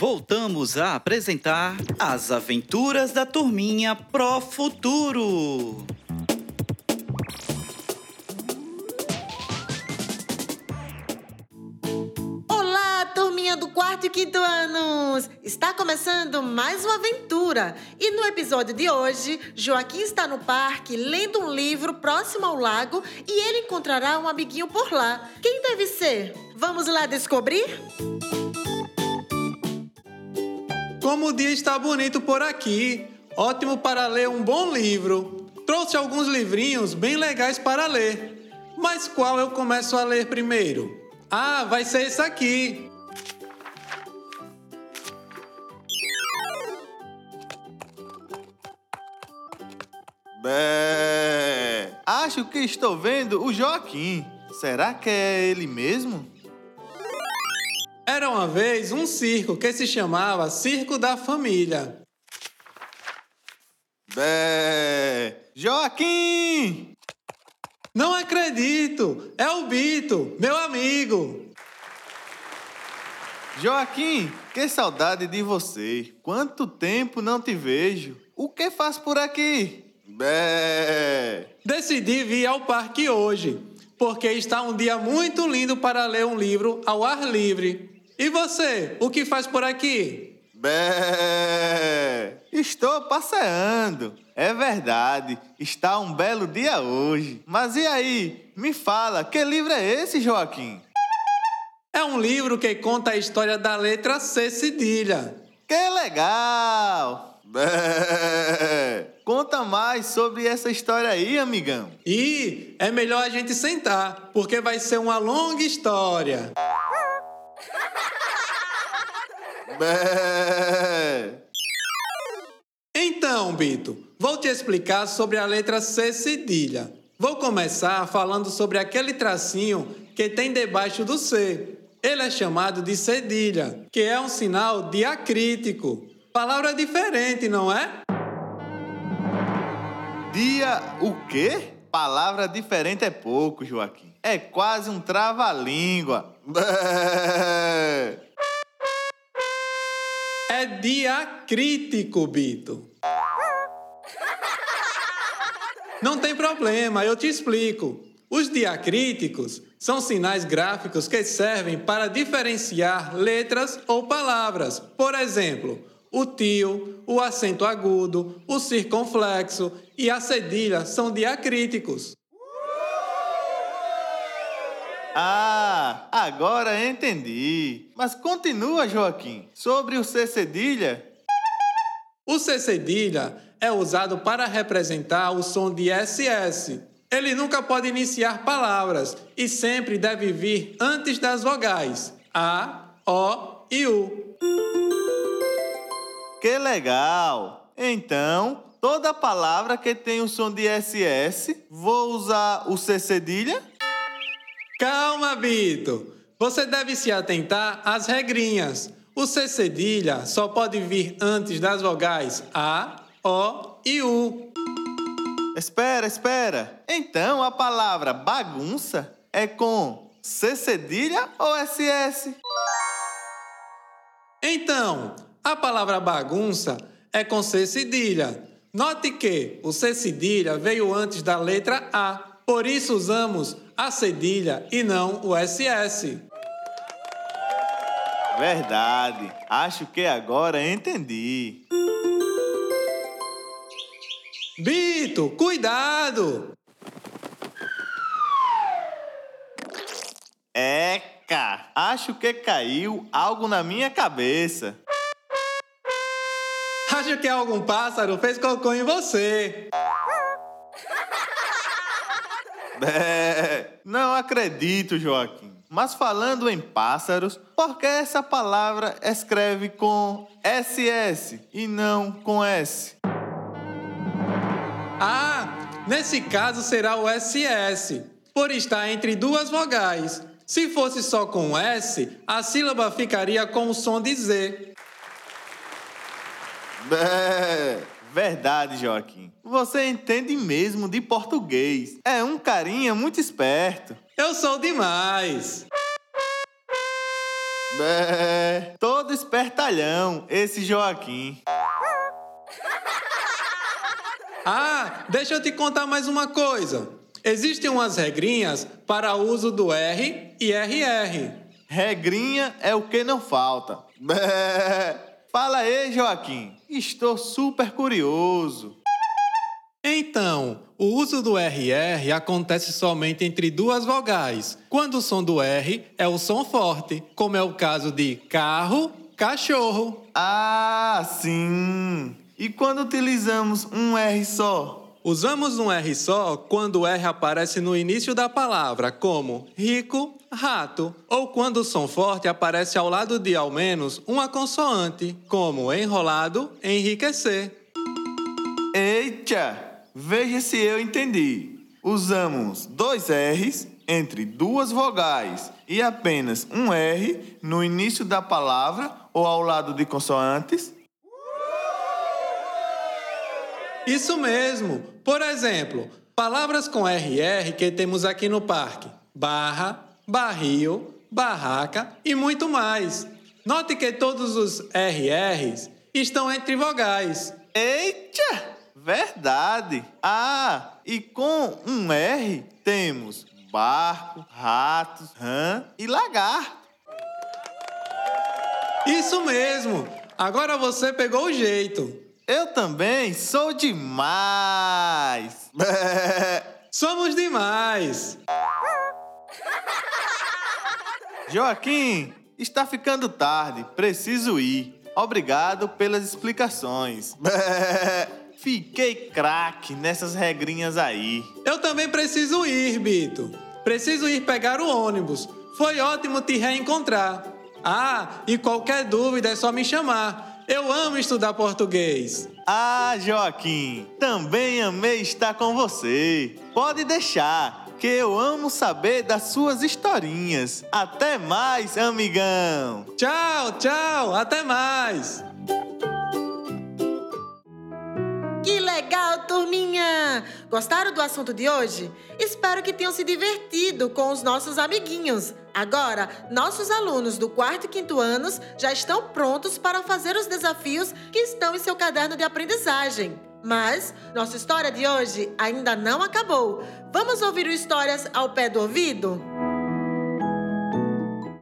voltamos a apresentar As Aventuras da Turminha Pro Futuro. Olá, turminha do quarto e quinto anos! Está começando mais uma aventura. E no episódio de hoje, Joaquim está no parque lendo um livro próximo ao lago e ele encontrará um amiguinho por lá. Quem deve ser? Vamos lá descobrir? Como o dia está bonito por aqui, ótimo para ler um bom livro. Trouxe alguns livrinhos bem legais para ler. Mas qual eu começo a ler primeiro? Ah, vai ser esse aqui. Bé! Acho que estou vendo o Joaquim. Será que é ele mesmo? Era uma vez um circo que se chamava Circo da Família. Bé! Joaquim! Não acredito! É o Bito, meu amigo! Joaquim, que saudade de você. Quanto tempo não te vejo. O que faz por aqui? Bé! Decidi vir ao parque hoje, porque está um dia muito lindo para ler um livro ao ar livre. E você, o que faz por aqui? Bé! Estou passeando. É verdade, está um belo dia hoje. Mas e aí? Me fala, que livro é esse, Joaquim? É um livro que conta a história da letra C cedilha. Que legal! Bé! Conta mais sobre essa história aí, amigão. E é melhor a gente sentar, porque vai ser uma longa história. Então, Bito, vou te explicar sobre a letra C cedilha. Vou começar falando sobre aquele tracinho que tem debaixo do C. Ele é chamado de cedilha, que é um sinal diacrítico. Palavra diferente, não é? Dia o quê? Palavra diferente é pouco, Joaquim. É quase um trava-língua. É diacrítico, Bito. Não tem problema, eu te explico. Os diacríticos são sinais gráficos que servem para diferenciar letras ou palavras. Por exemplo, o tio, o acento agudo, o circunflexo e a cedilha são diacríticos. Ah, agora entendi. Mas continua, Joaquim, sobre o C cedilha. O C cedilha é usado para representar o som de SS. Ele nunca pode iniciar palavras e sempre deve vir antes das vogais A, O e U. Que legal! Então, toda palavra que tem o som de SS, vou usar o C cedilha? Calma, Bito. Você deve se atentar às regrinhas. O C cedilha só pode vir antes das vogais A, O e U. Espera, espera. Então a palavra bagunça é com C cedilha ou SS? Então, a palavra bagunça é com C cedilha. Note que o C cedilha veio antes da letra A, por isso usamos a cedilha e não o SS. Verdade. Acho que agora entendi. Bito, cuidado! Eca! Acho que caiu algo na minha cabeça. Acho que algum pássaro fez cocô em você. Bé, não acredito, Joaquim. Mas falando em pássaros, por que essa palavra escreve com SS e não com S? Ah, nesse caso será o SS, por estar entre duas vogais. Se fosse só com S, a sílaba ficaria com o som de Z. Bé, verdade, Joaquim. Você entende mesmo de português. É um carinha muito esperto. Eu sou demais. Bé, todo espertalhão, esse Joaquim. Ah, deixa eu te contar mais uma coisa. Existem umas regrinhas para uso do R e RR. Regrinha é o que não falta. Bé. Fala aí, Joaquim. Estou super curioso. Então, o uso do RR acontece somente entre duas vogais, quando o som do R é o som forte, como é o caso de carro, cachorro. Ah, sim. E quando utilizamos um R só? Usamos um R só quando o R aparece no início da palavra, como rico, rato, ou quando o som forte aparece ao lado de ao menos uma consoante, como enrolado, enriquecer. Eita! Veja se eu entendi. Usamos dois R's entre duas vogais e apenas um R no início da palavra ou ao lado de consoantes. Isso mesmo. Por exemplo, palavras com RR que temos aqui no parque: barra, barril, barraca e muito mais. Note que todos os RRs estão entre vogais. Eita! Verdade! Ah, e com um R temos barco, ratos, rã e lagarto. Isso mesmo! Agora você pegou o jeito. Eu também sou demais! Somos demais! Joaquim, está ficando tarde, preciso ir. Obrigado pelas explicações. Fiquei craque nessas regrinhas aí. Eu também preciso ir, Bito. Preciso ir pegar o ônibus. Foi ótimo te reencontrar. Ah, e qualquer dúvida é só me chamar. Eu amo estudar português. Ah, Joaquim, também amei estar com você. Pode deixar, que eu amo saber das suas historinhas. Até mais, amigão. Tchau, tchau, até mais. Turminha! Gostaram do assunto de hoje? Espero que tenham se divertido com os nossos amiguinhos. Agora, nossos alunos do quarto e quinto anos já estão prontos para fazer os desafios que estão em seu caderno de aprendizagem. Mas nossa história de hoje ainda não acabou. Vamos ouvir o Histórias ao pé do ouvido?